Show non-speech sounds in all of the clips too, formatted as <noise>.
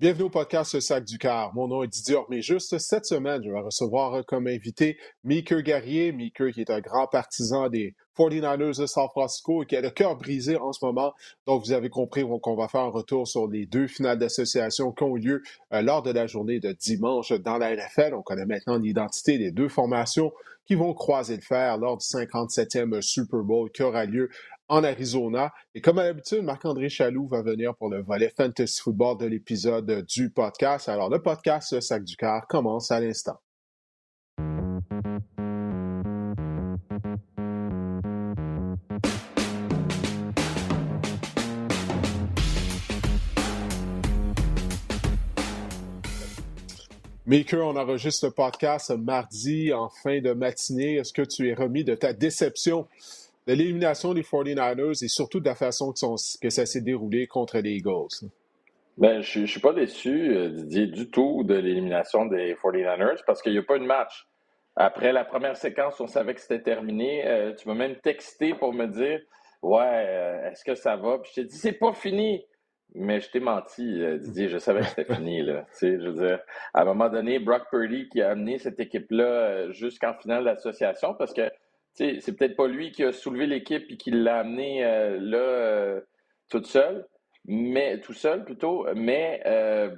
Bienvenue au podcast Sac du Car. Mon nom est Didier juste Cette semaine, je vais recevoir comme invité Meeker Guerrier. Meeker qui est un grand partisan des 49ers de San Francisco et qui a le cœur brisé en ce moment. Donc, vous avez compris qu'on va faire un retour sur les deux finales d'association qui ont eu lieu euh, lors de la journée de dimanche dans la NFL. On connaît maintenant l'identité des deux formations qui vont croiser le fer lors du 57e Super Bowl qui aura lieu en Arizona. Et comme à l'habitude, Marc-André Chaloux va venir pour le volet Fantasy Football de l'épisode du podcast. Alors, le podcast le Sac du Car commence à l'instant. Maker, on enregistre le podcast mardi en fin de matinée. Est-ce que tu es remis de ta déception de l'élimination des 49ers et surtout de la façon que, ça s'est déroulé contre les Eagles? Ben, je ne suis pas déçu, euh, Didier, du tout de l'élimination des 49ers parce qu'il n'y a pas eu de match. Après la première séquence, on savait que c'était terminé. Euh, tu m'as même texté pour me dire Ouais, euh, est-ce que ça va? Puis je t'ai dit C'est pas fini. Mais je t'ai menti, Didier. Je savais que c'était <laughs> fini. Là. je veux dire, à un moment donné, Brock Purdy qui a amené cette équipe-là jusqu'en finale d'association parce que c'est peut-être pas lui qui a soulevé l'équipe et qui l'a amené euh, là euh, toute seule, mais tout seul plutôt, mais euh,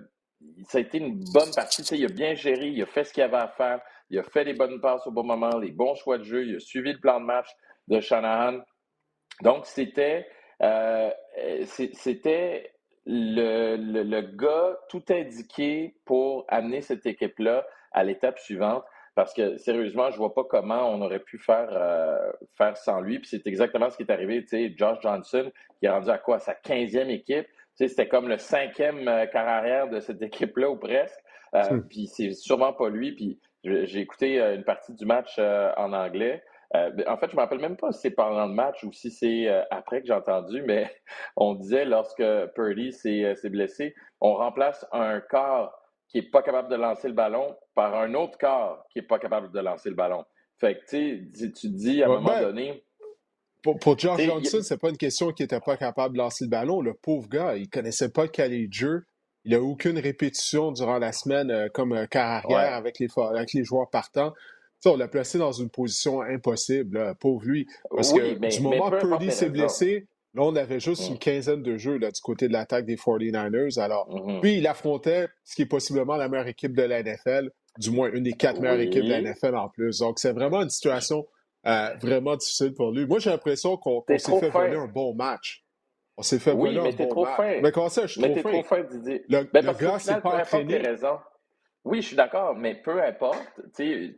ça a été une bonne partie. il a bien géré, il a fait ce qu'il avait à faire, il a fait les bonnes passes au bon moment, les bons choix de jeu, il a suivi le plan de match de Shanahan. Donc, c'était le, le, gars tout indiqué pour amener cette équipe-là à l'étape suivante. Parce que sérieusement, je vois pas comment on aurait pu faire, euh, faire sans lui. Puis c'est exactement ce qui est arrivé. Tu sais, Josh Johnson, qui est rendu à quoi? Sa 15e équipe. Tu sais, c'était comme le cinquième euh, carrière de cette équipe-là, ou presque. Euh, hmm. Puis c'est sûrement pas lui. Puis j'ai écouté une partie du match en anglais. en fait, je me rappelle même pas si c'est pendant le match ou si c'est après que j'ai entendu, <laughs> mais on disait lorsque Purdy s'est blessé, on remplace un corps qui n'est pas capable de lancer le ballon par un autre corps qui n'est pas capable de lancer le ballon. Fait que, tu sais, tu dis à un moment ben, donné. Pour, pour Josh Johnson, c'est pas une question qu'il n'était pas capable de lancer le ballon. Le pauvre gars, il connaissait pas le cahier de jeu. Il n'a aucune répétition durant la semaine euh, comme un carrière avec, les, avec les joueurs partants. on l'a placé dans une position impossible, pauvre lui. Parce que du moment que Purdy s'est blessé, Là, on avait juste une quinzaine de jeux là, du côté de l'attaque des 49ers. Alors, mm-hmm. puis il affrontait ce qui est possiblement la meilleure équipe de la NFL, du moins une des quatre meilleures équipes de la NFL en plus. Donc, c'est vraiment une situation euh, vraiment difficile pour lui. Moi, j'ai l'impression qu'on s'est fait voler un bon match. On s'est fait oui, voler un bon trop match. Fin. Mais comment ça, je suis mais trop fin? trop fin, Didier. Le, ben, le gars, c'est pas entraîné. Raison. Oui, je suis d'accord, mais peu importe. C'est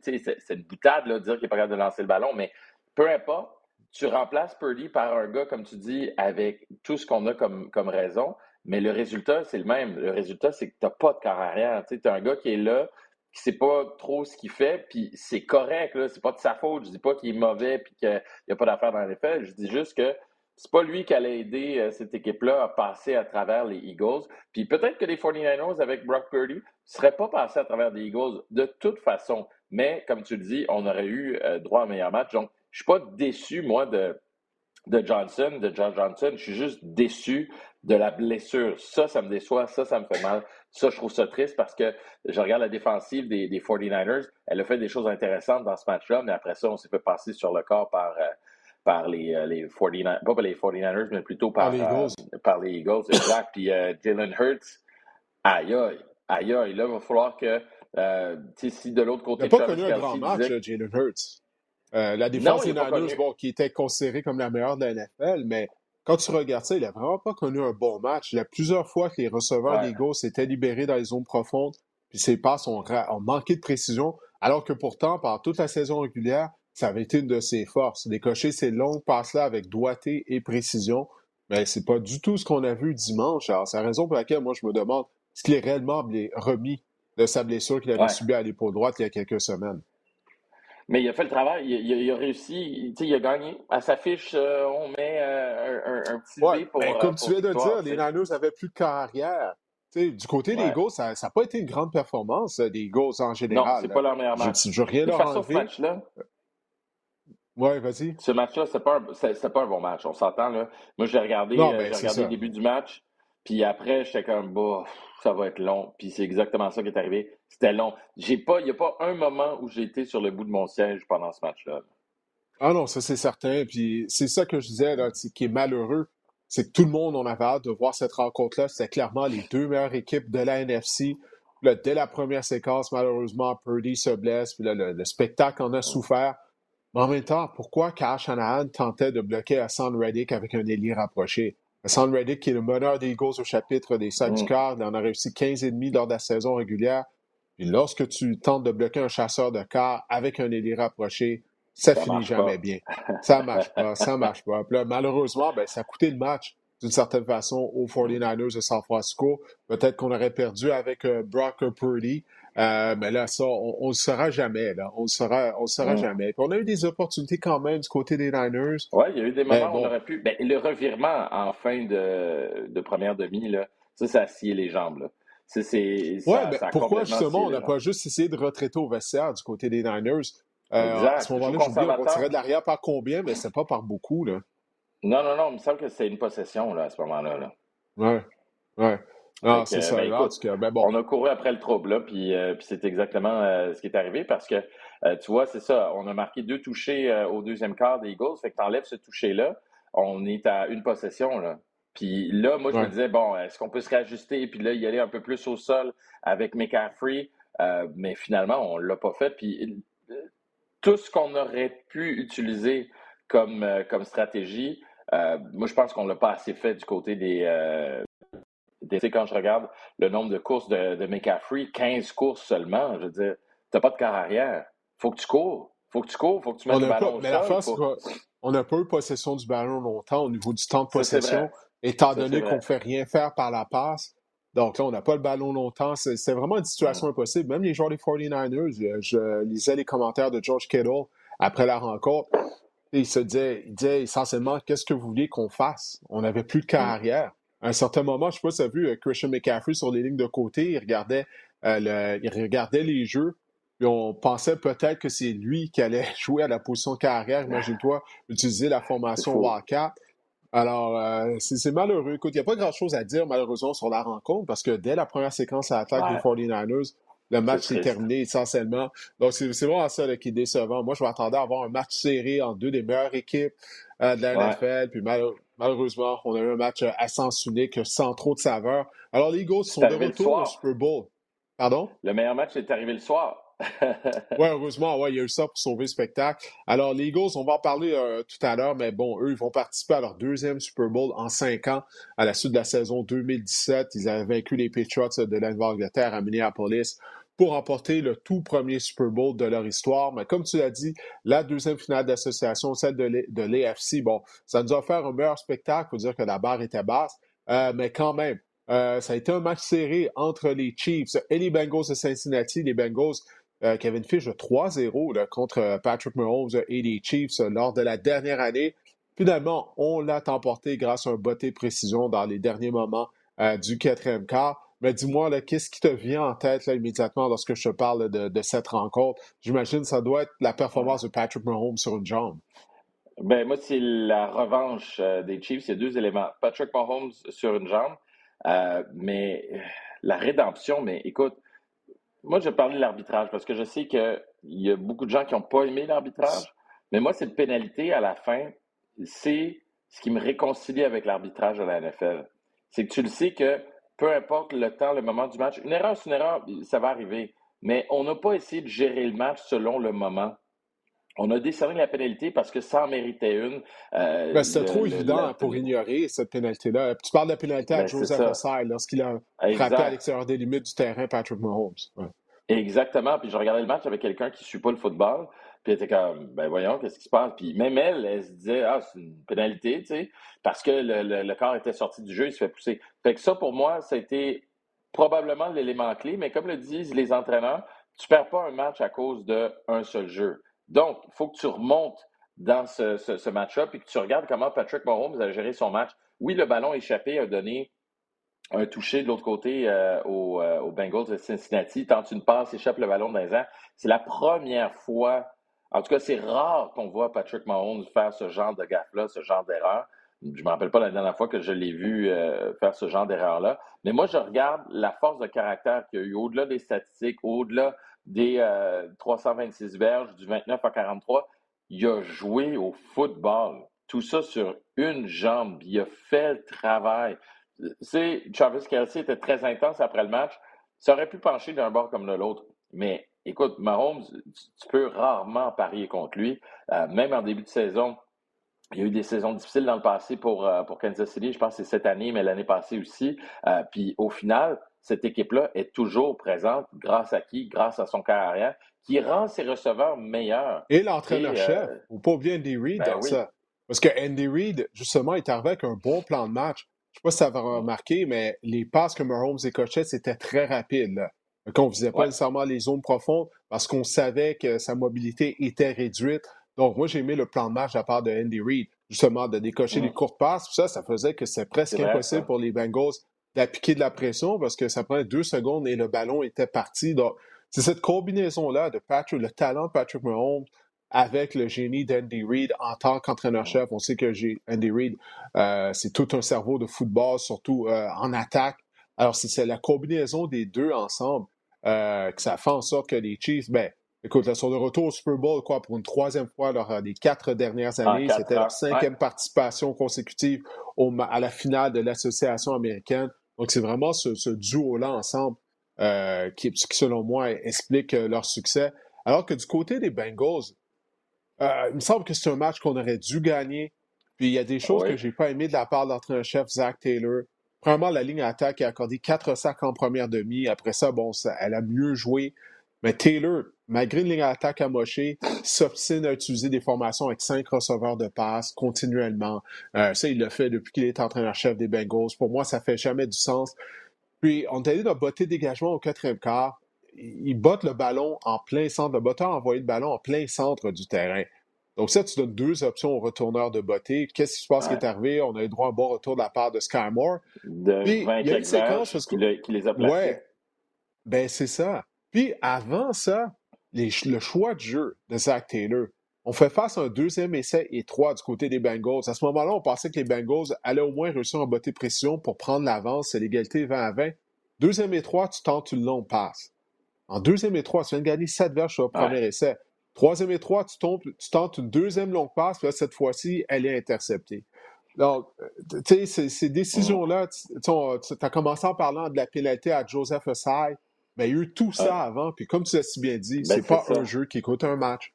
une boutade de dire qu'il n'est pas capable de lancer le ballon, mais peu importe tu remplaces Purdy par un gars, comme tu dis, avec tout ce qu'on a comme, comme raison, mais le résultat, c'est le même. Le résultat, c'est que tu n'as pas de carrière. Tu es un gars qui est là, qui sait pas trop ce qu'il fait, puis c'est correct, là, c'est pas de sa faute. Je dis pas qu'il est mauvais puis qu'il n'y a pas d'affaire dans les faits. Je dis juste que c'est pas lui qui allait aider euh, cette équipe-là à passer à travers les Eagles. Puis peut-être que les 49ers avec Brock Purdy ne seraient pas passés à travers les Eagles de toute façon. Mais comme tu le dis, on aurait eu euh, droit à un meilleur match. Donc, je suis pas déçu, moi, de, de Johnson, de Josh Johnson. Je suis juste déçu de la blessure. Ça, ça me déçoit. Ça, ça me fait mal. Ça, je trouve ça triste parce que je regarde la défensive des, des 49ers. Elle a fait des choses intéressantes dans ce match-là, mais après ça, on s'est fait passer sur le corps par, euh, par les, euh, les 49ers. Pas par les 49ers, mais plutôt par, les Eagles. Euh, par les Eagles, exact. Puis Jalen Hurts, aïe aïe, aïe aïe. Là, il va falloir que, si de l'autre côté... Il n'a pas connu un grand match, Jalen Hurts. La défense des Niners, bon, qui était considérée comme la meilleure de la NFL, mais quand tu regardes ça, il n'a vraiment pas connu un bon match. Il y a plusieurs fois que les receveurs des Eagles s'étaient libérés dans les zones profondes, puis ses passes ont, manqué de précision, alors que pourtant, pendant toute la saison régulière, ça avait été une de ses forces. Décocher ces longues passes-là avec doigté et précision, mais c'est pas du tout ce qu'on a vu dimanche. Alors, c'est la raison pour laquelle moi, je me demande, est-ce qu'il est réellement remis de sa blessure qu'il avait subie à l'épaule droite il y a quelques semaines? Mais il a fait le travail, il, a réussi, il a gagné. À sa fiche, euh, on met euh, un, petit ouais, pour. Ben, comme tu viens de dire, les Niners n'avaient plus de carrière. du côté des Eagles, ça n'a pas été une grande performance euh, des Eagles en général. Non, c'est pas leur meilleur match. Je, rien leur enlever. Ce match-là. Ouais, vas-y. Ce match-là, c'est pas, un, pas un bon match. On s'entend, là. Moi, j'ai regardé, ben, regardé le début du match. Puis après, j'étais comme, bah, ça va être long. Puis c'est exactement ça qui est arrivé. C'était long. J'ai pas, il n'y a pas un moment où j'ai été sur le bout de mon siège pendant ce match-là. Ah non, ça c'est certain. Puis c'est ça que je disais, là, qui est malheureux. C'est que tout le monde, on avait hâte de voir cette rencontre-là. C'était clairement les deux meilleures équipes de la NFC. Là, dès la première séquence, malheureusement, Purdy se blesse. Puis là, le, spectacle en a souffert. Mais en même temps, pourquoi Kyle Shanahan tentait de bloquer Hassan Reddick avec un ailier rapproché? Hassan Reddick, qui est le meneur des Eagles au chapitre des sacs du quart, il en a réussi 15,5 lors de la saison régulière. Puis lorsque tu tentes de bloquer un chasseur de quart avec un ailier rapproché, ça, finit jamais bien. <laughs> Ça marche pas, ça marche pas. malheureusement, ben, ça a coûté le match d'une certaine façon aux 49ers de San Francisco. Peut-être qu'on aurait perdu avec euh, Brock Purdy. Euh, mais là, ça, on ne le saura jamais. Là. On ne le saura, on saura jamais. Puis on a eu des opportunités quand même du côté des Niners. Oui, il y a eu des moments où on aurait pu. Ben, le revirement en fin de, de première demi, là, ça, ça a scié les jambes. Là. Oui, mais pourquoi justement on n'a pas juste essayé de retraiter au vestiaire du côté des Niners? Euh, à ce moment-là, je dis, on tirait de l'arrière par combien, mais c'est pas par beaucoup. Là. Non, non, non, il me semble que c'est une possession là, à ce moment-là. Là. Ouais. Ouais. Ah, c'est ça. Ben, ben, bon. On a couru après le trouble, là, puis, euh, puis c'est exactement euh, ce qui est arrivé parce que, tu vois, c'est ça. On a marqué deux touchés au deuxième quart des Eagles. Fait que tu enlèves ce toucher-là, on est à une possession. Là. Puis là, moi, je me disais, bon, est-ce qu'on peut se réajuster? Puis là, y aller un peu plus au sol avec McCaffrey? mais finalement, on ne l'a pas fait. Puis tout ce qu'on aurait pu utiliser comme, euh, comme stratégie, euh, moi, je pense qu'on ne l'a pas assez fait du côté euh, des. Quand je regarde le nombre de courses de, de McCaffrey, 15 courses seulement, je veux dire, tu n'as pas de quart arrière. faut que tu cours. faut que tu cours. faut que tu mettes le ballon mais la on n'a pas eu possession du ballon longtemps au niveau du temps de possession, étant donné qu'on ne fait rien faire par la passe. Donc là, on n'a pas le ballon longtemps. C'est vraiment une situation impossible. Même les joueurs des 49ers, je, lisais les commentaires de George Kittle après la rencontre. il se disait, il disait essentiellement, qu'est-ce que vous voulez qu'on fasse? On n'avait plus de carrière. À un certain moment, je ne sais pas si tu as vu euh, Christian McCaffrey sur les lignes de côté, il regardait, euh, il regardait les jeux, puis on pensait peut-être que c'est lui qui allait <laughs> jouer à la position carrière, imagine-toi, utiliser la formation Wildcat. Alors, euh, c'est malheureux. Écoute, il n'y a pas grand-chose à dire, malheureusement, sur la rencontre, parce que dès la première séquence à l'attaque des 49ers, le match s'est terminé essentiellement. Donc, c'est vraiment ça qui est décevant. Moi, je m'attendais à avoir un match serré entre deux des meilleures équipes de la NFL. Puis malheureusement, on a eu un match à sens unique, sans trop de saveur. Alors, les Eagles sont de retour au Super Bowl. Pardon? Le meilleur match est arrivé le soir. oui, heureusement, ouais, il y a eu ça pour sauver le spectacle. Alors, les Eagles, on va en parler euh, tout à l'heure, mais bon, eux, ils vont participer à leur deuxième Super Bowl en cinq ans à la suite de la saison 2017. Ils avaient vaincu les Patriots de la Nouvelle-Angleterre à Minneapolis pour remporter le tout premier Super Bowl de leur histoire. Mais comme tu l'as dit, la deuxième finale d'association, celle de l'AFC, bon, ça nous a offert un meilleur spectacle. Il faut dire que la barre était basse, euh, mais quand même, euh, ça a été un match serré entre les Chiefs et les Bengals de Cincinnati. Les Bengals euh, qui avait une fiche de 3-0 contre euh, Patrick Mahomes et les Chiefs euh, lors de la dernière année. Finalement, on l'a emporté grâce à un botté précision dans les derniers moments du quatrième quart. Mais dis-moi, qu'est-ce qui te vient en tête là, immédiatement lorsque je te parle de, cette rencontre? J'imagine que ça doit être la performance de Patrick Mahomes sur une jambe. Ben, moi, c'est la revanche des Chiefs. A deux éléments. Patrick Mahomes sur une jambe, mais la rédemption, mais écoute, moi, je parler de l'arbitrage parce que je sais qu'il y a beaucoup de gens qui n'ont pas aimé l'arbitrage. Mais moi, cette pénalité à la fin, c'est ce qui me réconcilie avec l'arbitrage de la NFL. C'est que tu le sais que peu importe le temps, le moment du match, une erreur, c'est une erreur, ça va arriver. Mais on n'a pas essayé de gérer le match selon le moment. On a décerné la pénalité parce que ça en méritait une. Euh, ben, C'était trop évident pour ignorer cette pénalité-là. Tu parles de la pénalité à ben, Joseph Ossai lorsqu'il a frappé à l'extérieur des limites du terrain Patrick Mahomes. Exactement. Puis je regardais le match avec quelqu'un qui ne suit pas le football. Puis elle était comme, ben voyons, qu'est-ce qui se passe? Puis même elle, elle se disait, ah, c'est une pénalité, tu sais, parce que le, le, corps était sorti du jeu, il se fait pousser. Fait que ça, pour moi, ça a été probablement l'élément clé. Mais comme le disent les entraîneurs, tu perds pas un match à cause d'un seul jeu. Donc, il faut que tu remontes dans ce, ce, match-up et que tu regardes comment Patrick Mahomes a géré son match. Oui, le ballon échappé a donné un touché de l'autre côté euh, euh, aux, Bengals de Cincinnati. Tente une passe, échappe le ballon dans les. C'est la première fois, en tout cas, c'est rare qu'on voit Patrick Mahomes faire ce genre de gaffe-là, ce genre d'erreur. je ne me rappelle pas la dernière fois que je l'ai vu faire ce genre d'erreur-là. Mais moi, je regarde la force de caractère qu'il a eu au-delà des statistiques, au-delà des 326 verges, du 29 à 43. Il a joué au football. Tout ça sur une jambe. Il a fait le travail. C'est, Travis Kelsey était très intense après le match. Ça aurait pu pencher d'un bord comme de l'autre. Mais écoute, Mahomes, tu peux rarement parier contre lui. Euh, même en début de saison, il y a eu des saisons difficiles dans le passé pour, euh, pour Kansas City. Je pense que c'est cette année, mais l'année passée aussi. Euh, puis au final, cette équipe-là est toujours présente grâce à qui? Grâce à son carrière, qui rend ses receveurs meilleurs. Et l'entraîneur-chef, ou pas bien Andy Reid ben dans ça. Parce que Andy Reid, justement, est arrivé avec un bon plan de match. Je ne sais pas si ça va remarquer, mais les passes que Mahomes écochait, c'était très rapide. Là. On ne faisait pas nécessairement les zones profondes parce qu'on savait que sa mobilité était réduite. Donc, moi, j'ai aimé le plan de match à part de Andy Reid, justement, de décocher les courtes passes. Ça, ça faisait que c'est presque impossible pour les Bengals d'appliquer de la pression parce que ça prenait deux secondes et le ballon était parti. Donc, c'est cette combinaison-là de Patrick, le talent de Patrick Mahomes avec le génie d'Andy Reid en tant qu'entraîneur-chef. On sait que Andy Reid, euh, c'est tout un cerveau de football, surtout euh, en attaque. Alors, c'est la combinaison des deux ensemble euh, que ça fait en sorte que les Chiefs, ben, écoute, là, sont de retour au Super Bowl, quoi, pour une troisième fois lors des quatre dernières années. C'était leur cinquième participation consécutive à la finale de l'Association américaine. Donc, c'est vraiment ce, duo-là ensemble qui, qui, selon moi, explique leur succès. Alors que du côté des Bengals, euh, il me semble que c'est un match qu'on aurait dû gagner. Puis il y a des choses que je n'ai pas aimées de la part de l'entraîneur-chef Zach Taylor. Premièrement, la ligne attaque a accordé quatre sacs en première demi. Après ça, bon, elle a mieux joué. Mais Taylor, malgré une ligne attaque amochée, s'obstine à utiliser des formations avec cinq receveurs de passe continuellement. Euh, ça, il le fait depuis qu'il est entraîneur-chef des Bengals. Pour moi, ça fait jamais du sens. Puis, on est allé dans botter dégagement au quatrième quart il botte le ballon en plein centre. Le botteur a envoyé le ballon en plein centre du terrain. Donc, ça, tu donnes deux options au retourneur de botter. Qu'est-ce qui se passe qui est arrivé? On a eu droit à un bon retour de la part de Sky Moore. De Puis, il y a une séquence parce que... qui, les a placés. Ouais. Ben, c'est ça. Puis, avant ça, le choix de jeu de Zach Taylor, on fait face à un deuxième essai et trois du côté des Bengals. À ce moment-là, on pensait que les Bengals allaient au moins réussir à botter pression pour prendre l'avance. C'est l'égalité 20 à 20. Deuxième et trois, tu tentes une longue passe. En deuxième et trois, tu viens de gagner sept verges sur le premier essai. Troisième et trois, tu, tu tentes une deuxième longue passe, puis là, cette fois-ci, elle est interceptée. Donc, euh, tu sais, ces, décisions-là, tu as commencé en parlant de la pénalité à Joseph Osai, mais il y a eu tout ça avant, puis comme tu l'as si bien dit, ben, c'est pas un jeu qui coûte un match.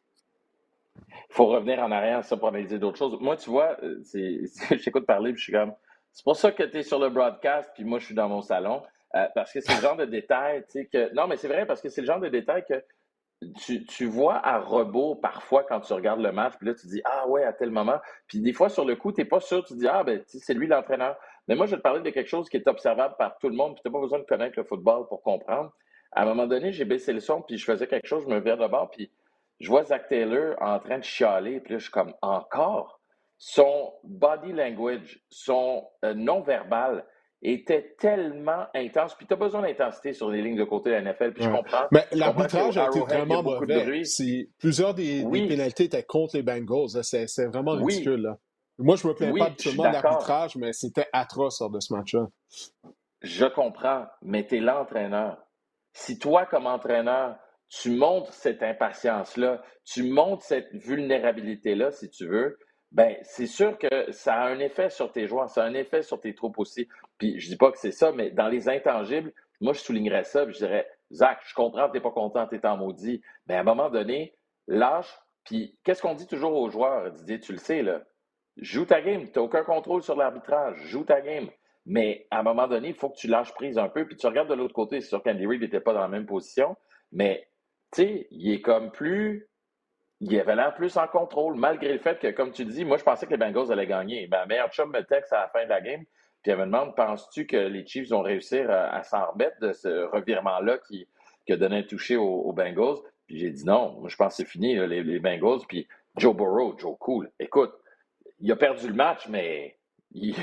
Il faut revenir en arrière, ça, pour analyser d'autres choses. Moi, tu vois, euh, <laughs> j'écoute parler, puis je suis comme, c'est pour ça que tu es sur le broadcast, puis moi, je suis dans mon salon. Euh, parce que c'est le genre de détail, tu sais, que. Non, mais c'est vrai, parce que c'est le genre de détail que tu, vois à rebours parfois quand tu regardes le match, puis là, tu dis Ah ouais, à tel moment. Puis des fois, sur le coup, tu n'es pas sûr, tu dis Ah, ben, c'est lui l'entraîneur. Mais moi, je vais te parler de quelque chose qui est observable par tout le monde, puis tu n'as pas besoin de connaître le football pour comprendre. À un moment donné, j'ai baissé le son, puis je faisais quelque chose, je me vire de bord, puis je vois Zach Taylor en train de chialer, puis là, je suis comme Encore? Son body language, son euh, non-verbal, était tellement intense. Puis tu as besoin d'intensité sur les lignes de côté de la NFL, puis je comprends. Mais l'arbitrage a été vraiment mauvais. Plusieurs des, pénalités étaient contre les Bengals. C'est vraiment ridicule. Là. Moi, je me plains pas seulement de l'arbitrage, mais c'était atroce lors de ce match-là. Je comprends, mais tu es l'entraîneur. Si toi, comme entraîneur, tu montres cette impatience-là, tu montres cette vulnérabilité-là, si tu veux, ben c'est sûr que ça a un effet sur tes joueurs, ça a un effet sur tes troupes aussi. Puis je dis pas que c'est ça, mais dans les intangibles, moi je soulignerais ça, je dirais Zach, je comprends que tu n'es pas content, tu es en maudit, mais à un moment donné, lâche. Puis qu'est-ce qu'on dit toujours aux joueurs, Didier, tu le sais, là, joue ta game, tu n'as aucun contrôle sur l'arbitrage, joue ta game. Mais à un moment donné, il faut que tu lâches prise un peu, puis tu regardes de l'autre côté. C'est sûr qu'Andy Reid n'était pas dans la même position, mais tu sais, il est comme plus il avait l'air plus en contrôle, malgré le fait que, comme tu dis, moi, je pensais que les Bengals allaient gagner. Ben, meilleur chum me texte à la fin de la game, puis elle me demande Penses-tu que les Chiefs vont réussir à, s'en remettre de ce revirement-là qui, a donné un toucher aux, Bengals? Puis j'ai dit non, moi, je pense que c'est fini, les, Bengals. Puis Joe Burrow, Joe Cool, écoute, il a perdu le match, mais il,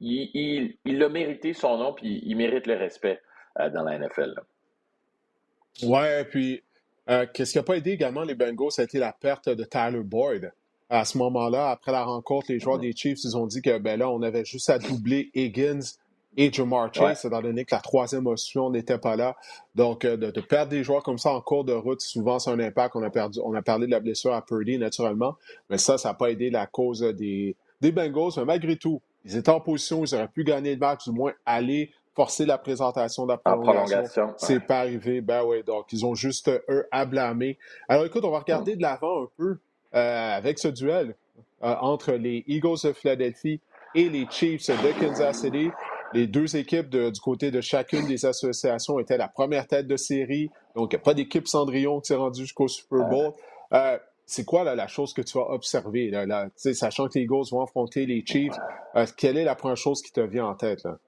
<laughs> il, a mérité son nom, puis il mérite le respect euh, dans la NFL. Ouais, puis euh, qu'est-ce qui n'a pas aidé également les Bengals, ça a été la perte de Tyler Boyd. à ce moment-là, après la rencontre, les joueurs des Chiefs, ils ont dit que ben là, on avait juste à doubler Higgins et Jamar Chase, étant donné que la troisième option n'était pas là. Donc, euh, de, perdre des joueurs comme ça en cours de route, souvent, c'est un impact. On a, perdu, on a parlé de la blessure à Purdy, naturellement, mais ça, ça n'a pas aidé la cause des, des Bengals. Mais malgré tout, ils étaient en position, ils auraient pu gagner le match, du moins aller forcer la présentation de la prolongation. C'est pas arrivé. Ben oui, donc ils ont juste eux à blâmer. Alors écoute, on va regarder de l'avant un peu euh, avec ce duel euh, entre les Eagles de Philadelphie et les Chiefs de Kansas City. Les deux équipes du côté de chacune des associations étaient la première tête de série. Donc, il n'y a pas d'équipe Cendrillon qui s'est rendue jusqu'au Super Bowl. Euh, c'est quoi la chose que tu as observée, là, sachant que les Eagles vont affronter les Chiefs? quelle est la première chose qui te vient en tête? Là?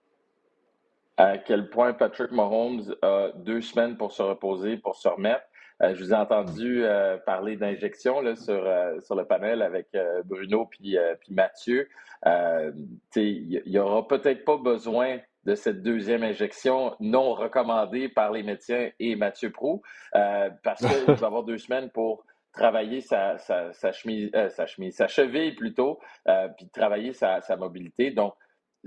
À quel point Patrick Mahomes a deux semaines pour se reposer, pour se remettre. Euh, je vous ai entendu euh, parler d'injection sur, euh, sur le panel avec Bruno puis, puis Mathieu. Il n'y aura peut-être pas besoin de cette deuxième injection non recommandée par les médecins et Mathieu Prou, parce qu'il <laughs> va avoir deux semaines pour travailler sa, sa, sa chemise, sa chemise, sa cheville plutôt, puis travailler sa, sa mobilité. Donc,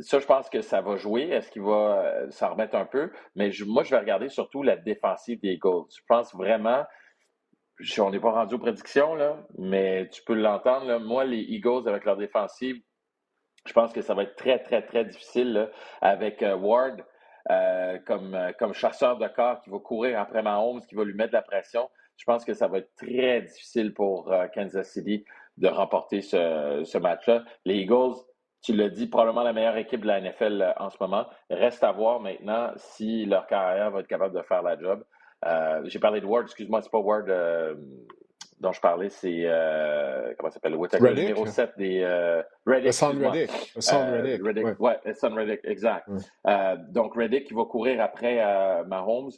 ça, je pense que ça va jouer. Est-ce qu'il va euh, s'en remettre un peu? Mais moi, je vais regarder surtout la défensive des Eagles. Je pense vraiment, on n'est pas rendu aux prédictions, là, mais tu peux l'entendre. Moi, les Eagles, avec leur défensive, je pense que ça va être très, très, très difficile avec euh, Ward euh, comme, comme chasseur de corps qui va courir après Mahomes, qui va lui mettre de la pression. Je pense que ça va être très difficile pour Kansas City de remporter ce, ce match-là. Les Eagles, tu l'as dit, probablement la meilleure équipe de la NFL euh, en ce moment. Reste à voir maintenant si leur carrière va être capable de faire la job. Euh, j'ai parlé de Ward, excuse-moi, c'est pas Ward euh, dont je parlais, c'est comment ça s'appelle? Le numéro 7 des Reddick. Son Reddick. Son Reddick. Reddick. Ouais, Son Reddick, exact. donc Reddick qui va courir après Mahomes.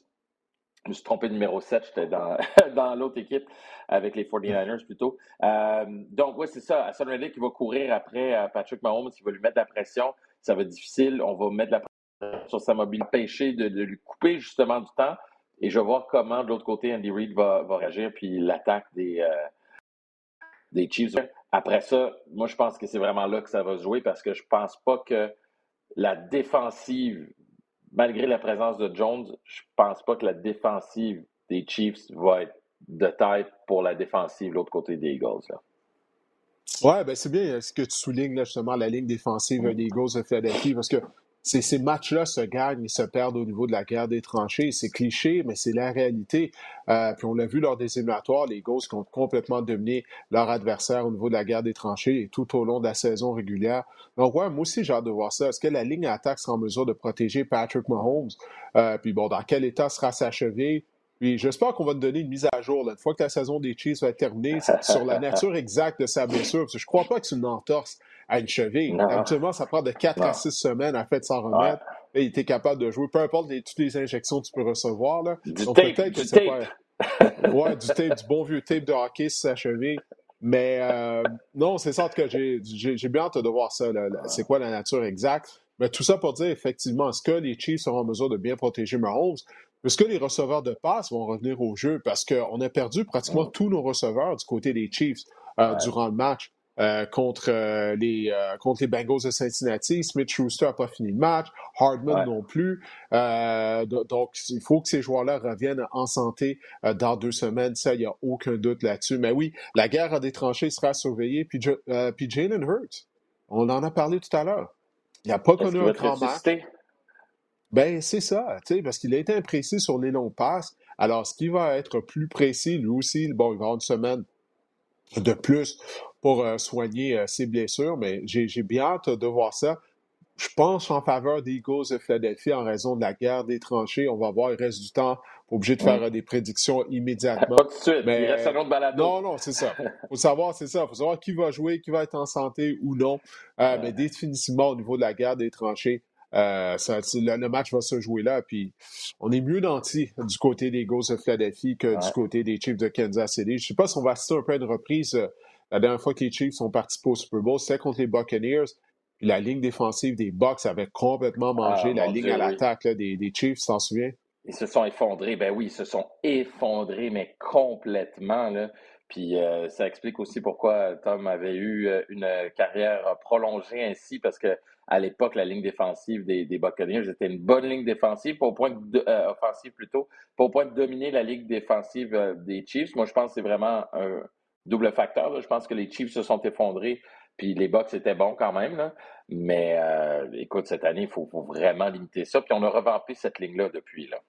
Je me suis trompé numéro 7, j'étais dans, <laughs> dans l'autre équipe avec les 49ers plutôt. Euh, donc, oui, c'est ça. Hassan Reddick qui va courir après euh, Patrick Mahomes, qui va lui mettre la pression. Ça va être difficile. On va mettre la pression sur sa mobilité, empêcher de, lui couper justement du temps. Et je vais voir comment, de l'autre côté, Andy Reid va, va réagir, puis l'attaque des, euh, des Chiefs. Après ça, moi, je pense que c'est vraiment là que ça va se jouer parce que je pense pas que la défensive malgré la présence de Jones, je pense pas que la défensive des Chiefs va être de taille pour la défensive de l'autre côté des Eagles. Là. Ouais, ben c'est bien ce que tu soulignes justement la ligne défensive des Eagles de Philadelphie parce que ces, matchs-là se gagnent et se perdent au niveau de la guerre des tranchées. C'est cliché, mais c'est la réalité. Euh, puis on l'a vu lors des éliminatoires, les qui ont complètement dominé leur adversaire au niveau de la guerre des tranchées et tout au long de la saison régulière. Donc ouais, moi aussi j'ai hâte de voir ça. Est-ce que la ligne attaque sera en mesure de protéger Patrick Mahomes? Euh, puis bon, dans quel état sera sa cheville? Puis j'espère qu'on va te donner une mise à jour, une fois que la saison des Chiefs va être terminée, <laughs> sur la nature exacte de sa blessure. Parce que je crois pas que c'est une entorse à une cheville. Habituellement, ça prend de 4 à 6 semaines à fait s'en remettre. Et il était capable de jouer, peu importe toutes les injections que tu peux recevoir. Là. Du Donc peut-être que c'est pas. ouais, du tape, du bon vieux tape de hockey sur sa cheville. Mais euh, non, c'est ça que j'ai bien hâte de voir ça. C'est quoi la nature exacte? Mais tout ça pour dire, effectivement, est-ce que les Chiefs seront en mesure de bien protéger Mahomes? Est-ce que les receveurs de passe vont revenir au jeu? Parce qu'on a perdu pratiquement tous nos receveurs du côté des Chiefs euh, durant le match. Euh, contre, les, contre les Bengals de Cincinnati. Smith Schuster n'a pas fini le match. Hardman non plus. donc, il faut que ces joueurs-là reviennent en santé dans deux semaines. Ça, il n'y a aucun doute là-dessus. Mais oui, la guerre à des tranchées sera surveillée. Puis, puis Jalen Hurts, on en a parlé tout à l'heure. Il n'a pas connu un grand match. Ben, c'est ça, tu sais, parce qu'il a été imprécis sur les longs passes. Alors, ce qui va être plus précis, lui aussi, bon, il va avoir une semaine de plus pour euh, soigner euh, ses blessures, mais j'ai bien hâte de voir ça. Je pense en faveur des Eagles de Philadelphie en raison de la guerre des tranchées. On va voir, il reste du temps. Obligé de faire euh, des prédictions <laughs> immédiatement. Pas tout de suite. Mais, il reste un autre balado. Non, non, c'est ça. faut savoir, c'est ça. faut savoir qui va jouer, qui va être en santé ou non. Mais définitivement, au niveau de la guerre des tranchées, euh, le, match va se jouer là. Puis on est mieux nanti du côté des Eagles de Philadelphie que du côté des Chiefs de Kansas City. Je ne sais pas si on va assister un peu à une reprise. Euh, la dernière fois que les Chiefs sont participés au Super Bowl, c'était contre les Buccaneers. La ligne défensive des Bucks avait complètement mangé ah, la ligne à l'attaque des, des, Chiefs, tu t'en souviens? Ils se sont effondrés. Ben oui, ils se sont effondrés, mais complètement. Là. Puis euh, ça explique aussi pourquoi Tom avait eu une carrière prolongée ainsi, parce que à l'époque, la ligne défensive des, des Buccaneers était une bonne ligne défensive, pas point de, euh, offensive plutôt, pas au point de dominer la ligne défensive des Chiefs. Moi, je pense que c'est vraiment un double facteur. Je pense que les Chiefs se sont effondrés, puis les Bucks étaient bons quand même. Là. Mais écoute, cette année, il faut, faut, vraiment limiter ça. Puis on a revampé cette ligne-là depuis. là.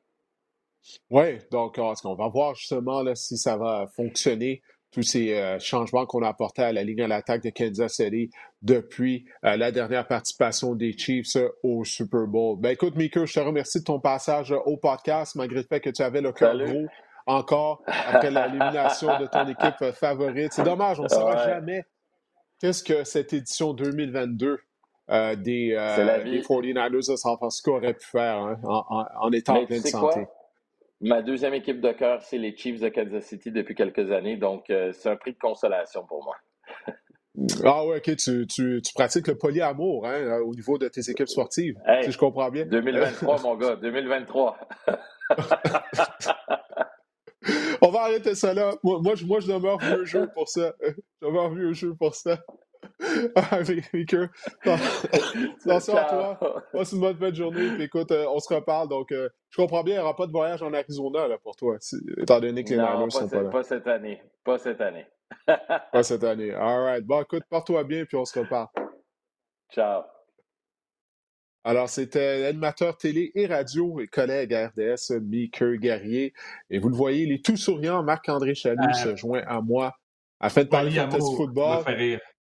Oui, donc on va voir justement là, si ça va fonctionner, tous ces euh, changements qu'on a apportés à la ligne à l'attaque de Kansas City depuis euh, la dernière participation des Chiefs euh, au Super Bowl. Ben écoute, Mika, je te remercie de ton passage au podcast, malgré le fait que tu avais le cœur gros encore après l'élimination de ton <laughs> équipe favorite. C'est dommage, on ne saura jamais qu'est-ce que cette édition 2022 des, des 49ers de San Francisco aurait pu faire hein, en, étant en pleine santé. Ma deuxième équipe de cœur, c'est les Chiefs de Kansas City depuis quelques années, donc euh, c'est un prix de consolation pour moi. <laughs> ah ouais, ok, tu, tu, tu, pratiques le polyamour hein, euh, au niveau de tes équipes sportives, si je comprends bien. 2023, <laughs> mon gars, 2023. <laughs> On va arrêter ça là. Moi, moi, je, moi, je demeure vieux jeu pour ça. Je demeure vieux jeu pour ça. <laughs> avec Maker. <laughs> Attention à toi. Passe une bonne fin de journée. Puis écoute, euh, on se reparle. Donc, euh, je comprends bien, il n'y aura pas de voyage en Arizona là, pour toi, étant donné que les Niners sont pas là. Pas cette année. Pas cette année. pas cette année. All right. Bon, écoute, porte-toi bien, puis on se reparle. Ciao. Alors, c'était l'animateur télé et radio et collègue à RDS, Maker Guerrier. Et vous le voyez, il est tout souriant. Marc-André Chaloux euh, se joint à moi afin de parler de fantasy football.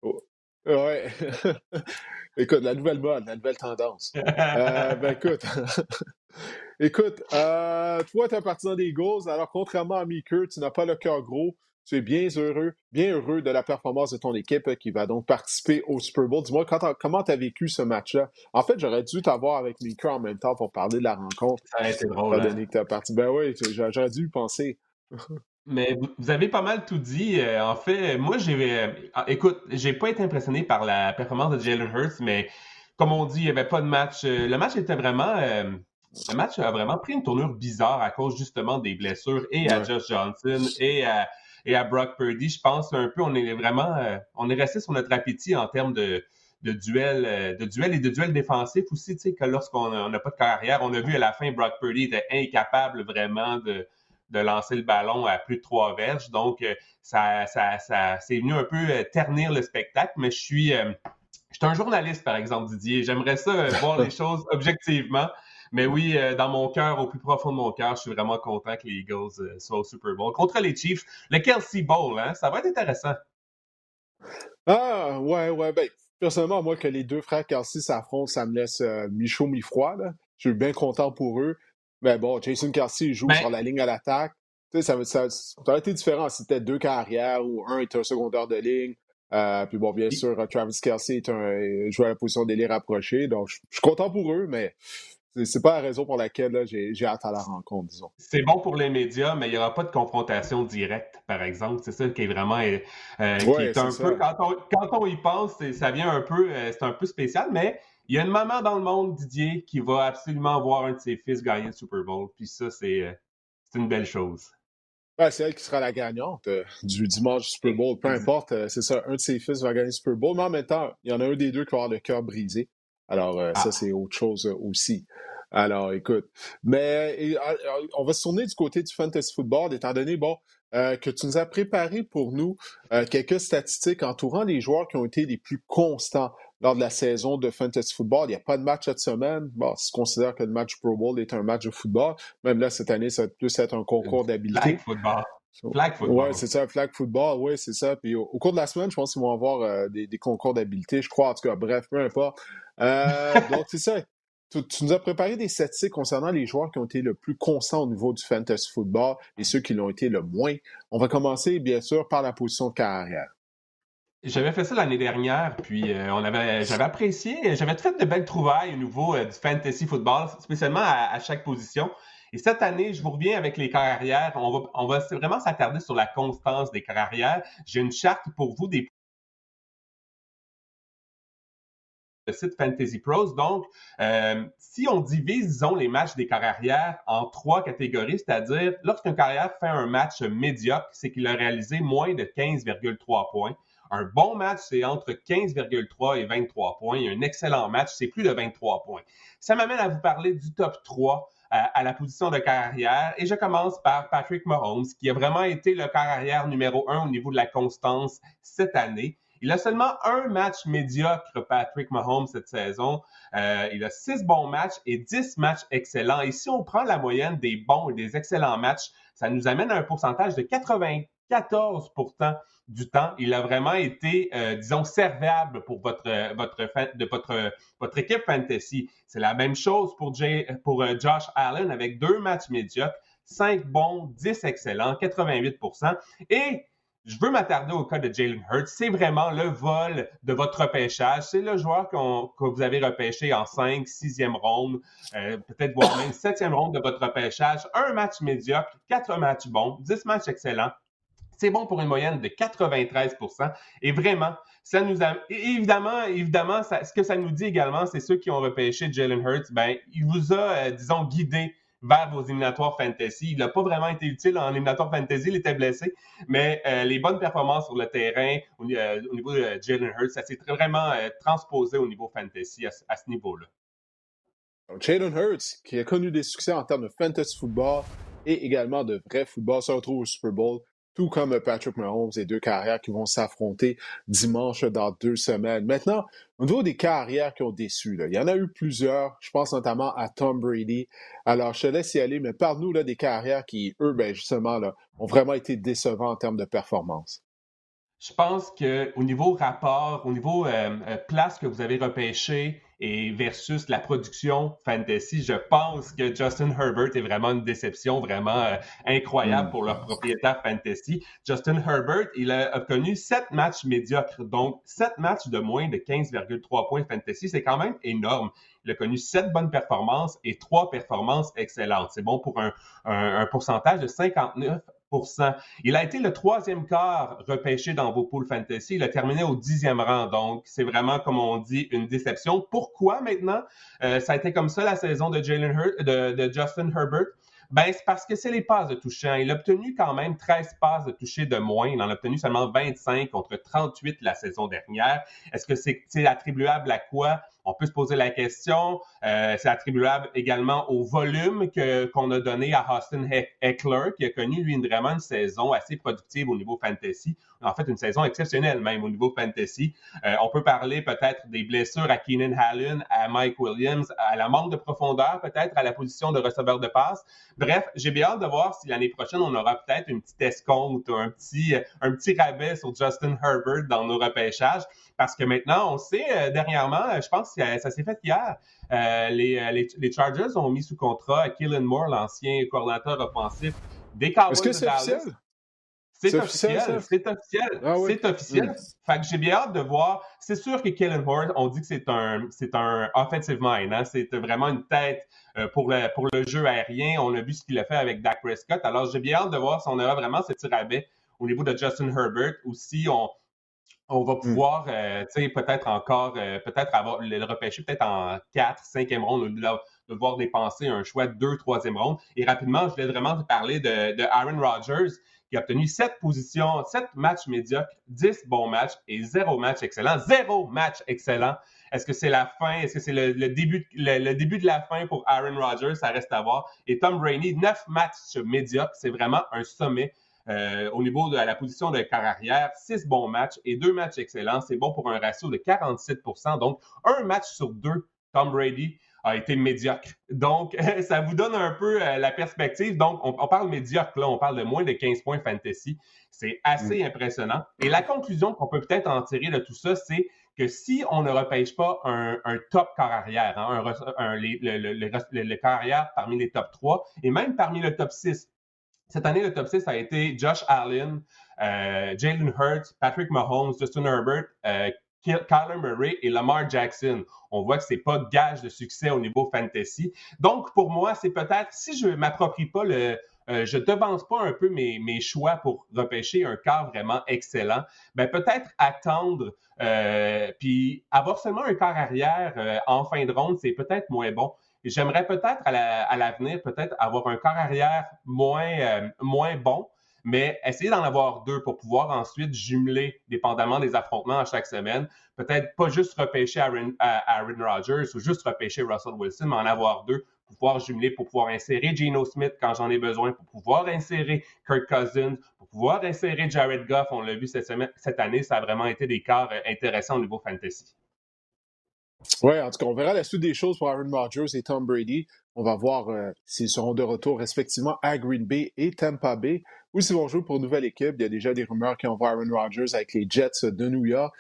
Oh, Ouais. <laughs> écoute, la nouvelle mode, la nouvelle tendance. euh, ben <laughs> écoute, <laughs> écoute, euh, toi, tu es un partisan des Eagles, alors contrairement à Meeker, tu n'as pas le cœur gros. Tu es bien heureux, bien heureux de la performance de ton équipe euh, qui va donc participer au Super Bowl. Dis-moi, comment tu as vécu ce match-là? En fait, j'aurais dû t'avoir avec Meeker en même temps pour parler de la rencontre. Ça a été drôle. Hein? parti. Ben oui, j'aurais dû y penser. Mais vous avez pas mal tout dit. Euh, en fait, moi, j'ai. Euh, ah, écoute, j'ai pas été impressionné par la performance de Jalen Hurts, mais comme on dit, il n'y avait pas de match. Euh, le match était vraiment. le match a vraiment pris une tournure bizarre à cause justement des blessures et à Josh Johnson et à, et à Brock Purdy. Je pense un peu, on est vraiment. on est resté sur notre appétit en termes de, de duel, de duel et de duel défensif aussi, tu sais, que lorsqu'on n'a pas de carrière, on a vu à la fin Brock Purdy était incapable vraiment de de lancer le ballon à plus de trois verges. Donc, euh, ça, ça, ça c'est venu un peu euh, ternir le spectacle, mais je suis, euh, je suis un journaliste, par exemple, Didier. J'aimerais ça voir <laughs> les choses objectivement. Mais oui, dans mon cœur, au plus profond de mon cœur, je suis vraiment content que les Eagles soient au Super Bowl. Contre les Chiefs, le Kelsey Bowl, hein, ça va être intéressant. Ah, ouais, ouais. Ben, personnellement, moi, que les deux frères Kelsey s'affrontent, ça me laisse mi-chaud, mi-froid. Je suis bien content pour eux. Mais bon, Jason Kelsey joue sur la ligne à l'attaque. Ça, ça, ça, aurait été différent si c'était deux carrières ou un était un secondaire de ligne. Euh, puis bon, bien sûr, Travis Kelsey est un joueur à la position d'ailier rapproché. Donc, je suis content pour eux, mais c'est pas la raison pour laquelle j'ai hâte à la rencontre, disons. C'est bon pour les médias, mais il n'y aura pas de confrontation directe, par exemple. C'est ça qui est vraiment. Euh, qui est un peu. Quand on, quand on, y pense, ça vient un peu. Euh, c'est un peu spécial, mais il y a une maman dans le monde, Didier, qui va absolument voir un de ses fils gagner le Super Bowl. Puis ça, c'est euh, une belle chose. c'est elle qui sera la gagnante euh, du dimanche du Super Bowl. Peu importe, euh, c'est ça, un de ses fils va gagner le Super Bowl. Mais en même temps, il y en a un des deux qui va avoir le cœur brisé. Alors, ça, ah. c'est autre chose aussi. Alors, écoute. Mais on va se tourner du côté du fantasy football, étant donné, bon, que tu nous as préparé pour nous quelques statistiques entourant les joueurs qui ont été les plus constants lors de la saison de Fantasy Football. Il n'y a pas de match cette semaine. Bon, si on considère que le match Pro Bowl est un match de football, même là, cette année, ça va plus être un concours d'habileté. Flag football. Flag football. Oui, c'est ça, flag football, oui, c'est ça. Puis au, cours de la semaine, je pense qu'ils vont avoir euh, des, concours d'habileté, je crois, en tout cas, bref, peu importe. Euh, <laughs> donc, c'est ça. Tu, nous as préparé des statistiques concernant les joueurs qui ont été le plus constants au niveau du fantasy football et ceux qui l'ont été le moins. On va commencer, bien sûr, par la position de carrière. J'avais fait ça l'année dernière, puis euh, on avait, j'avais apprécié, j'avais fait de belles trouvailles au niveau euh, du fantasy football, spécialement à, chaque position. Et cette année, je vous reviens avec les carrières. On va, on va vraiment s'attarder sur la constance des carrières. J'ai une charte pour vous des site Fantasy Pros. Donc, euh, si on divise, disons, les matchs des carrières en trois catégories, c'est-à-dire lorsqu'un carrière fait un match médiocre, c'est qu'il a réalisé moins de 15,3 points. Un bon match, c'est entre 15,3 et 23 points. Un excellent match, c'est plus de 23 points. Ça m'amène à vous parler du top 3 euh, à la position de carrière. Et je commence par Patrick Mahomes, qui a vraiment été le carrière numéro un au niveau de la constance cette année. Il a seulement un match médiocre, Patrick Mahomes, cette saison. Euh, il a six bons matchs et dix matchs excellents. Et si on prend la moyenne des bons et des excellents matchs, ça nous amène à un pourcentage de 94% du temps. Il a vraiment été, euh, disons, servable pour votre, votre, de votre, votre équipe fantasy. C'est la même chose pour, pour euh, Josh Allen avec deux matchs médiocres, cinq bons, 10 excellents, 88% Et je veux m'attarder au cas de Jalen Hurts. C'est vraiment le vol de votre repêchage. C'est le joueur que vous avez repêché en 5, 6e ronde, euh, peut-être voire même 7e ronde de votre repêchage. Un match médiocre, quatre matchs bons, 10 matchs excellents. C'est bon pour une moyenne de 93% Et vraiment, ça nous a. Évidemment, évidemment ce que ça nous dit également, c'est ceux qui ont repêché Jalen Hurts, ben, il vous a, euh, disons, guidé vers vos éliminatoires fantasy. Il n'a pas vraiment été utile en éliminatoire fantasy, il était blessé, mais euh, les bonnes performances sur le terrain au, euh, niveau de Jalen Hurts, ça s'est vraiment transposé au niveau fantasy à, ce niveau-là. Jalen Hurts, qui a connu des succès en termes de fantasy football et également de vrai football, se retrouve au Super Bowl tout comme Patrick Mahomes et deux carrières qui vont s'affronter dimanche dans deux semaines. Maintenant, au niveau des carrières qui ont déçu, il y en a eu plusieurs. Je pense notamment à Tom Brady. Alors, je te laisse y aller, mais parle-nous des carrières qui, eux, ben, justement, ont vraiment été décevants en termes de performance. Je pense qu'au niveau rapport, au niveau euh, euh, place que vous avez repêché, et versus la production fantasy, je pense que Justin Herbert est vraiment une déception vraiment euh, incroyable mm. pour leur propriétaire fantasy. Justin Herbert, il a obtenu sept matchs médiocres, donc sept matchs de moins de 15,3 points fantasy, c'est quand même énorme. Il a connu sept bonnes performances et trois performances excellentes. C'est bon pour un, un, un pourcentage de 59 il a été le troisième quart repêché dans vos poules fantasy. Il a terminé au dixième rang. Donc, c'est vraiment, comme on dit, une déception. Pourquoi maintenant? Euh, ça a été comme ça la saison de, Jalen de, de Justin Herbert. Ben, c'est parce que c'est les passes de toucher. Il a obtenu quand même 13 passes de toucher de moins. Il en a obtenu seulement 25 contre 38 la saison dernière. Est-ce que c'est attribuable à quoi? On peut se poser la question. Euh, c'est attribuable également au volume que, qu'on a donné à Austin Eckler, qui a connu, lui, une, vraiment une saison assez productive au niveau fantasy. En fait, une saison exceptionnelle même au niveau fantasy. Euh, on peut parler peut-être des blessures à Keenan Allen, à Mike Williams, à la manque de profondeur peut-être à la position de receveur de passe. Bref, j'ai bien hâte de voir si l'année prochaine, on aura peut-être une petite escompte un petit, un petit rabais sur Justin Herbert dans nos repêchages. Parce que maintenant, on sait, euh, dernièrement, je pense que ça s'est fait hier, euh, les, les, Chargers ont mis sous contrat Killen Moore, l'ancien coordinateur offensif des Cowboys Est-ce que c'est officiel? C'est officiel, c'est officiel, ah c'est officiel. Mm. Fait que j'ai bien hâte de voir. C'est sûr que Killen Moore, on dit que c'est un, c'est un offensive mind, hein? c'est vraiment une tête euh, pour le, pour le jeu aérien. On a vu ce qu'il a fait avec Dak Prescott. Alors j'ai bien hâte de voir si on aura vraiment ce tir au niveau de Justin Herbert ou si on, on va mm. pouvoir, euh, tu sais, peut-être encore, euh, peut-être avoir le repêcher peut-être en 4, 5e ronde, de, de devoir dépenser un choix de 2, 3e ronde. Et rapidement, je voulais vraiment te parler de, de Aaron Rodgers, qui a obtenu 7 positions, 7 matchs médiocres, 10 bons matchs et 0 match excellent. 0 match excellent. Est-ce que c'est la fin? Est-ce que c'est le, début, le, début de la fin pour Aaron Rodgers? Ça reste à voir. Et Tom Brady, 9 matchs médiocres. C'est vraiment un sommet. Euh, au niveau de la position de carrière, six bons matchs et deux matchs excellents. C'est bon pour un ratio de 47% Donc, un match sur deux, Tom Brady a été médiocre. Donc, <laughs> ça vous donne un peu euh, la perspective. Donc, on, parle médiocre, là, on parle de moins de 15 points fantasy. C'est assez mm. impressionnant. Et la conclusion qu'on peut peut-être en tirer de tout ça, c'est que si on ne repêche pas un, top corps arrière, hein, un, le, le, arrière parmi les top 3 et même parmi le top 6, cette année, le top 6 a été Josh Allen, euh, Jalen Hurts, Patrick Mahomes, Justin Herbert, euh, Kyler Murray et Lamar Jackson. On voit que c'est pas gage de succès au niveau fantasy. Donc, pour moi, c'est peut-être, si je m'approprie pas le, euh, je devance pas un peu mes, mes, choix pour repêcher un quart vraiment excellent, ben peut-être attendre euh, puis avoir seulement un quart arrière euh, en fin de ronde, c'est peut-être moins bon. J'aimerais peut-être à l'avenir, peut-être avoir un quart arrière moins, moins bon, mais essayer d'en avoir deux pour pouvoir ensuite jumeler, dépendamment des affrontements à chaque semaine. Peut-être pas juste repêcher Aaron, Aaron Rodgers ou juste repêcher Russell Wilson, mais en avoir deux pour pouvoir jumeler, pour pouvoir insérer Geno Smith quand j'en ai besoin, pour pouvoir insérer Kirk Cousins, pour pouvoir insérer Jared Goff. On l'a vu cette, cette année, ça a vraiment été des quarts euh, intéressants au niveau fantasy. Oui, en tout cas, on verra la suite des choses pour Aaron Rodgers et Tom Brady. On va voir euh, s'ils seront de retour respectivement à Green Bay et Tampa Bay ou s'ils vont jouer pour une nouvelle équipe. Il y a déjà des rumeurs qui envoient Aaron Rodgers avec les Jets de New York.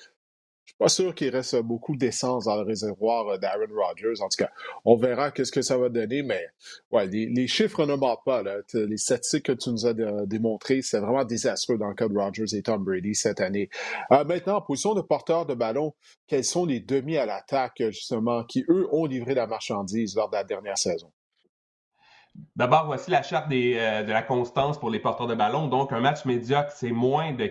Suis pas sûr qu'il reste beaucoup d'essence dans le réservoir euh, d'Aaron Rodgers. En tout cas, on verra qu'est-ce que ça va donner, mais les, chiffres ne mentent pas. Les statistiques que tu nous as démontrées, c'est vraiment désastreux dans le cas de Rodgers et Tom Brady cette année. Euh, maintenant, en position de porteur de ballon, quels sont les demi à l'attaque, justement, qui, eux, ont livré la marchandise lors de la dernière saison? D'abord, voici la charte euh, de la constance pour les porteurs de ballon. Donc, un match médiocre, c'est moins de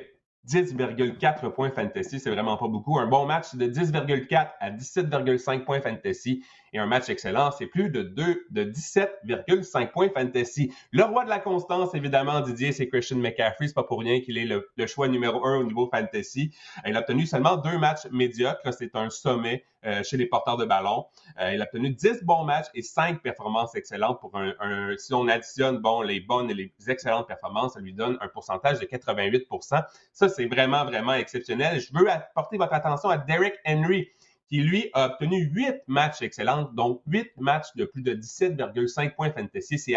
10,4 points fantasy, c'est vraiment pas beaucoup. Un bon match de 10,4 à 17,5 points fantasy et un match excellent, c'est plus de 2 de 17,5 points fantasy. Le roi de la constance, évidemment, Didier, c'est Christian McCaffrey. C'est pas pour rien qu'il est le, choix numéro un au niveau fantasy. Il a obtenu seulement deux matchs médiocres. C'est un sommet euh, chez les porteurs de ballon. Euh, il a obtenu 10 bons matchs et 5 performances excellentes pour un, un, si on additionne bon les bonnes et les excellentes performances, ça lui donne un pourcentage de 88% Ça, c'est vraiment, vraiment exceptionnel. Je veux apporter votre attention à Derek Henry qui lui a obtenu 8 matchs excellents, donc 8 matchs de plus de 17,5 points fantasy. C'est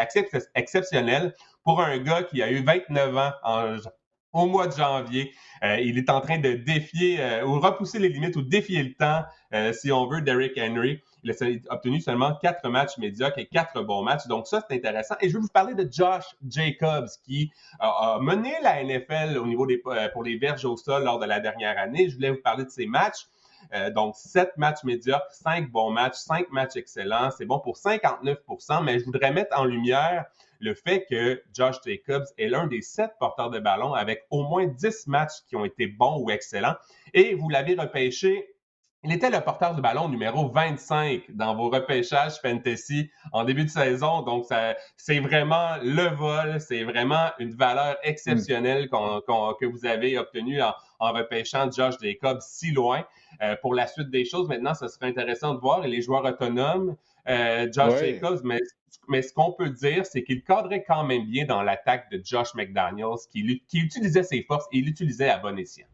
exceptionnel pour un gars qui a eu 29 ans au mois de janvier. Euh, il est en train de défier euh, ou repousser les limites ou défier le temps, euh, si on veut, Derrick Henry. Il a obtenu seulement 4 matchs médiocres et 4 bons matchs. Donc ça, c'est intéressant. Et je vais vous parler de Josh Jacobs qui a mené la NFL au niveau des pour les verges au sol lors de la dernière année. Je voulais vous parler de ses matchs. Euh, donc, 7 matchs médiocres, 5 bons matchs, 5 matchs excellents. C'est bon pour 59% mais je voudrais mettre en lumière le fait que Josh Jacobs est l'un des 7 porteurs de ballon avec au moins 10 matchs qui ont été bons ou excellents. Et vous l'avez repêché il était le porteur de ballon numéro 25 dans vos repêchages fantasy en début de saison. Donc, c'est vraiment le vol. C'est vraiment une valeur exceptionnelle que vous avez obtenue en, repêchant Josh Jacobs si loin. Euh, pour la suite des choses, maintenant, ce serait intéressant de voir. Et les joueurs autonomes, euh, Josh Jacobs, mais, mais ce qu'on peut dire, c'est qu'il cadrait quand même bien dans l'attaque de Josh McDaniels, qui, qui utilisait ses forces et il l'utilisait à bon escient.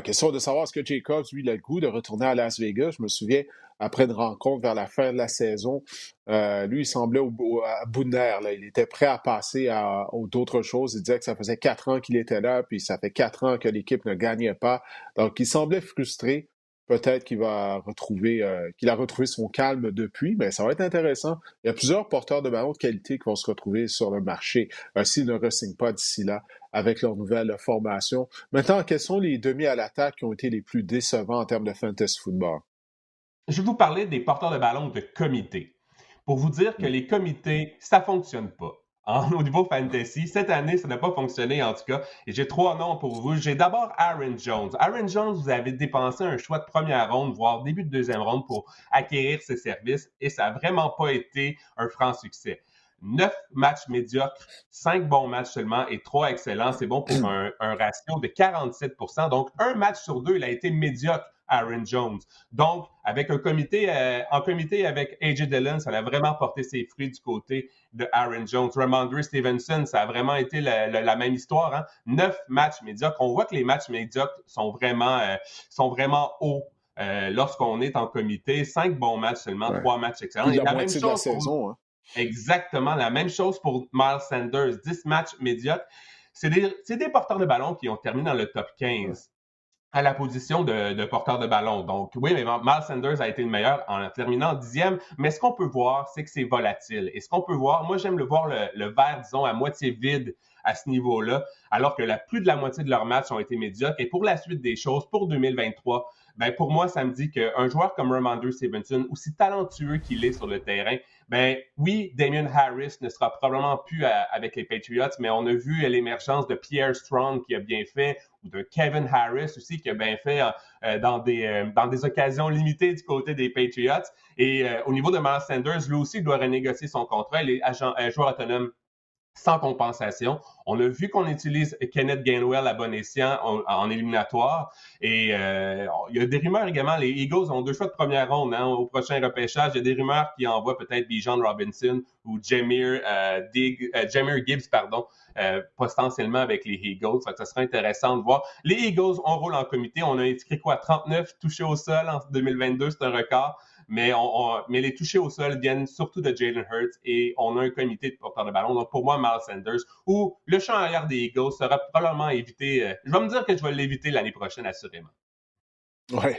Question de savoir est-ce que Jacobs, lui, a le goût de retourner à Las Vegas. Je me souviens, après une rencontre vers la fin de la saison, euh, lui, il semblait au, à bout de nerfs. Il était prêt à passer à, d'autres choses. Il disait que ça faisait quatre ans qu'il était là, puis ça fait quatre ans que l'équipe ne gagnait pas. Donc, il semblait frustré. Peut-être qu'il va retrouver, euh, qu'il a retrouvé son calme depuis, mais ça va être intéressant. Il y a plusieurs porteurs de ballon de qualité qui vont se retrouver sur le marché euh, s'ils ne re pas d'ici là avec leur nouvelle formation. Maintenant, quels sont les demi à l'attaque qui ont été les plus décevants en termes de fantasy football? Je vais vous parler des porteurs de ballon de comité. Pour vous dire que les comités, ça ne fonctionne pas au <laughs> niveau fantasy. Cette année, ça n'a pas fonctionné en tout cas. Et j'ai trois noms pour vous. J'ai d'abord Aaron Jones. Aaron Jones, vous avez dépensé un choix de première ronde, voire début de deuxième ronde pour acquérir ses services et ça n'a vraiment pas été un franc succès. Neuf matchs médiocres, cinq bons matchs seulement et trois excellents. C'est bon pour <clears throat> un, un ratio de 47% Donc, un match sur deux, il a été médiocre Aaron Jones. Donc, avec un comité, euh, en comité avec AJ Dillon, ça a vraiment porté ses fruits du côté de Aaron Jones. Ramondre Stevenson, ça a vraiment été la, même histoire. Hein? Neuf matchs médiocres. On voit que les matchs médiocres sont vraiment, euh, sont vraiment hauts. Euh, lorsqu'on est en comité, cinq bons matchs seulement, trois matchs excellents. Et la, même chose de la saison. Hein. Exactement, la même chose pour Miles Sanders, dix matchs médiocres. C'est des, des, porteurs de ballon qui ont terminé dans le top 15 à la position de, porteur de ballon. Donc, oui, mais Miles Sanders a été le meilleur en terminant dixième. Mais ce qu'on peut voir, c'est que c'est volatile. Et ce qu'on peut voir, moi, j'aime le voir le, verre, disons, à moitié vide à ce niveau-là, alors que la plus de la moitié de leurs matchs ont été médiocres. Et pour la suite des choses, pour 2023, ben pour moi, ça me dit qu'un joueur comme Ramondre Stevenson, aussi talentueux qu'il est sur le terrain, ben oui, Damien Harris ne sera probablement plus avec les Patriots, mais on a vu l'émergence de Pierre Strong qui a bien fait, ou de Kevin Harris aussi qui a bien fait euh, dans, des, euh, dans des occasions limitées du côté des Patriots. Et euh, au niveau de Miles Sanders, lui aussi doit renégocier son contrat. Il est agent, joueur autonome sans compensation. On a vu qu'on utilise Kenneth Gainwell à bon escient en, éliminatoire. Et euh, il y a des rumeurs également. Les Eagles ont deux choix de première ronde hein, au prochain repêchage. Il y a des rumeurs qui envoient peut-être Bijan Robinson ou Jameer, euh, euh Gibbs, pardon, euh, potentiellement avec les Eagles. Ça, ça sera intéressant de voir. Les Eagles, on roule en comité. On a écrit quoi? 39 touchés au sol en 2022. C'est un record mais, mais les touchés au sol viennent surtout de Jalen Hurts et on a un comité de porteurs de ballon. Donc, pour moi, Miles Sanders, ou le champ arrière des Eagles sera probablement évité. Euh, je vais me dire que je vais l'éviter l'année prochaine, assurément. Oui.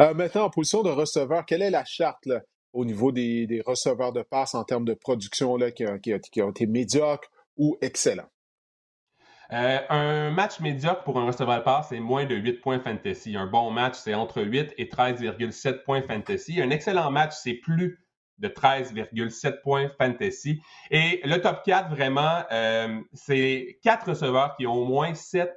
Euh, maintenant, en position de receveur, quelle est la charte au niveau des, receveurs de passe en termes de production là, qui, qui ont été médiocres ou excellents? Euh, un match médiocre pour un receveur de passe, c'est moins de 8 points fantasy. Un bon match, c'est entre 8 et 13,7 points fantasy. Un excellent match, c'est plus de 13,7 points fantasy. Et le top 4, vraiment, euh, c'est quatre receveurs qui ont au moins 7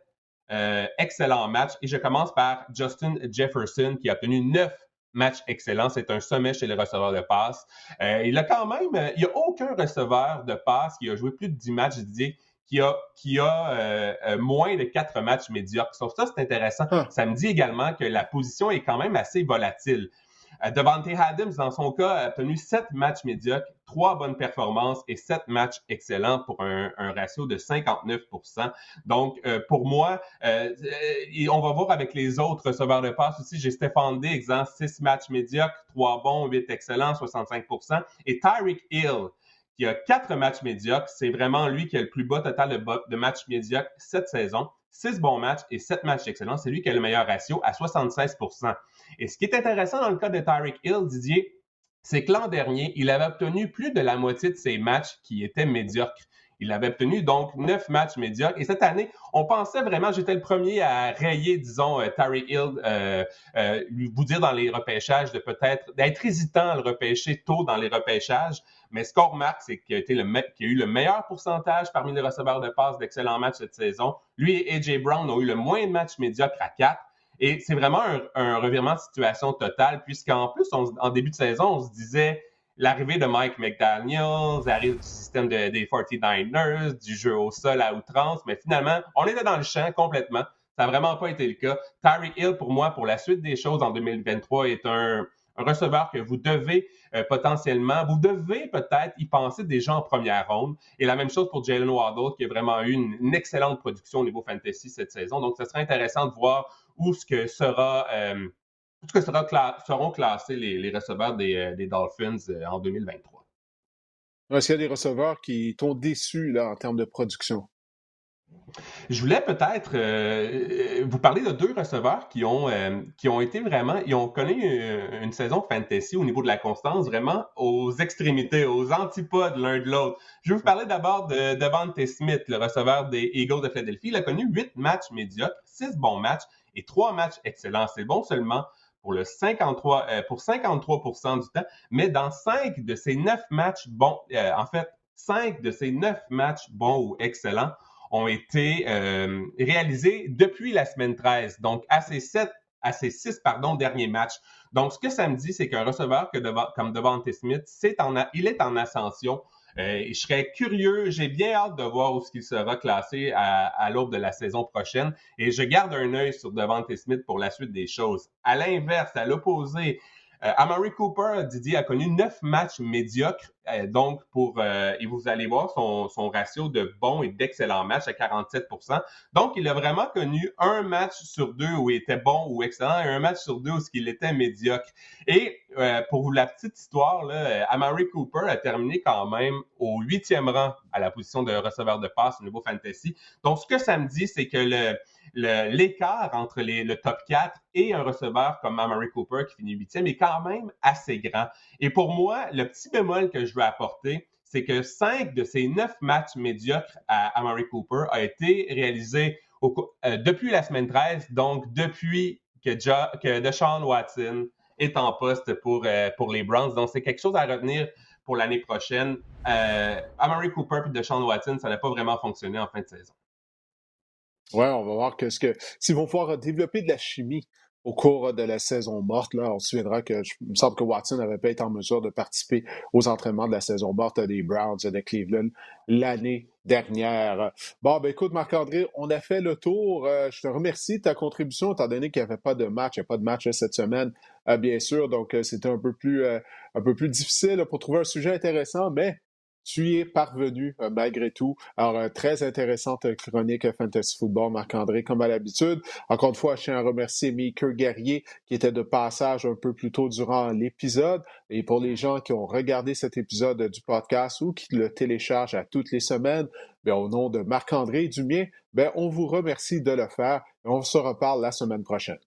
euh, excellents matchs. Et je commence par Justin Jefferson, qui a obtenu 9 matchs excellents. C'est un sommet chez les receveurs de passe. il a quand même, il n'y a aucun receveur de passe qui a joué plus de 10 matchs, qui a, qui a euh, euh, moins de quatre matchs médiocres. Sauf ça, c'est intéressant. Ah. Ça me dit également que la position est quand même assez volatile. Euh, Devante Adams, dans son cas, a tenu sept matchs médiocres, trois bonnes performances et sept matchs excellents pour un, ratio de 59% Donc, pour moi, on va voir avec les autres receveurs de passe aussi. J'ai Stéphane Diggs, hein, six matchs médiocres, trois bons, huit excellents, 65% Et Tyreek Hill, qui a quatre matchs médiocres. C'est vraiment lui qui a le plus bas total de, de matchs médiocres cette saison. Six bons matchs et sept matchs excellents. C'est lui qui a le meilleur ratio à 76% Et ce qui est intéressant dans le cas de Tyreek Hill, Didier, c'est que l'an dernier, il avait obtenu plus de la moitié de ses matchs qui étaient médiocres. Il avait obtenu donc neuf matchs médiocres. Et cette année, on pensait vraiment, j'étais le premier à rayer, disons, euh, Tyreek Hill, euh, euh, vous dire dans les repêchages de peut-être d'être hésitant à le repêcher tôt dans les repêchages. Mais ce qu'on remarque, c'est qu'il a, a eu le meilleur pourcentage parmi les receveurs de passe d'excellents matchs cette saison. Lui et AJ Brown ont eu le moins de matchs médiocres à 4. Et c'est vraiment un, revirement de situation total, puisqu'en plus, en début de saison, on se disait l'arrivée de Mike McDaniels, l'arrivée du système des 49ers, du jeu au sol à outrance, mais finalement, on était dans le champ complètement. Ça n'a vraiment pas été le cas. Tyreek Hill, pour moi, pour la suite des choses en 2023, est un, un receveur que vous devez euh, potentiellement, vous devez peut-être y penser déjà en première ronde. Et la même chose pour Jalen Waddle, qui a vraiment eu une, excellente production au niveau fantasy cette saison. Donc, ce serait intéressant de voir où ce que sera, euh, où ce que sera seront classés les, receveurs des, euh, des Dolphins en 2023. Est-ce qu'il y a des receveurs qui t'ont déçu là, en termes de production? Je voulais peut-être euh, vous parler de deux receveurs qui ont, euh, qui ont été vraiment, ils ont connu une, saison fantasy au niveau de la constance, vraiment aux extrémités, aux antipodes l'un de l'autre. Je vais vous parler d'abord de Devante Smith, le receveur des Eagles de Philadelphie. Il a connu huit matchs médiocres, six bons matchs et trois matchs excellents. C'est bon seulement pour le 53, euh, pour 53 du temps, mais dans cinq de ces neuf matchs bons, en fait, cinq de ces neuf matchs bons ou excellents, ont été euh, réalisés depuis la semaine 13, donc à ces sept à ces six pardon, derniers matchs. Donc, ce que ça me dit, c'est qu'un receveur comme Devante Smith, il est en ascension. Euh, je serais curieux, j'ai bien hâte de voir où ce qu'il sera classé à, à l'aube de la saison prochaine. Et je garde un œil sur Devante Smith pour la suite des choses. À l'inverse, à l'opposé, euh, Amari Cooper, Didier, a connu neuf matchs médiocres. Euh, donc, pour, euh, et vous allez voir son, son ratio de bons et d'excellents matchs à 47% Donc, il a vraiment connu un match sur deux où il était bon ou excellent et un match sur deux où il était médiocre. Et pour vous la petite histoire, là, Amari Cooper a terminé quand même au huitième rang à la position de receveur de passe au niveau fantasy. Donc, ce que ça me dit, c'est que le, l'écart entre le top 4 et un receveur comme Amari Cooper qui finit huitième est quand même assez grand. Et pour moi, le petit bémol que je apporter, c'est que cinq de ces neuf matchs médiocres à Amari Cooper a été réalisés euh, depuis la semaine 13, donc depuis que, Deshaun Watson est en poste pour, euh, pour les Browns. Donc, c'est quelque chose à retenir pour l'année prochaine. Euh, Amari Cooper et Deshaun Watson, ça n'a pas vraiment fonctionné en fin de saison. Oui, on va voir ce que s'ils vont pouvoir développer de la chimie au cours de la saison morte. Là, on se souviendra que je, me semble que Watson n'avait pas été en mesure de participer aux entraînements de la saison morte des Browns de Cleveland l'année dernière. Bon, ben écoute, Marc-André, on a fait le tour. Euh, je te remercie de ta contribution, étant donné qu'il n'y avait pas de match. Il n'y a pas de match cette semaine, euh, bien sûr. Donc, euh, c'était un peu plus difficile pour trouver un sujet intéressant, mais tu y es parvenu euh, malgré tout. Alors, euh, très intéressante chronique Fantasy Football, Marc-André, comme à l'habitude. Encore une fois, je tiens à remercier Maker Guerrier qui était de passage un peu plus tôt durant l'épisode. Et pour les gens qui ont regardé cet épisode du podcast ou qui le téléchargent à toutes les semaines, bien, au nom de Marc-André et du mien, bien, on vous remercie de le faire et on se reparle la semaine prochaine.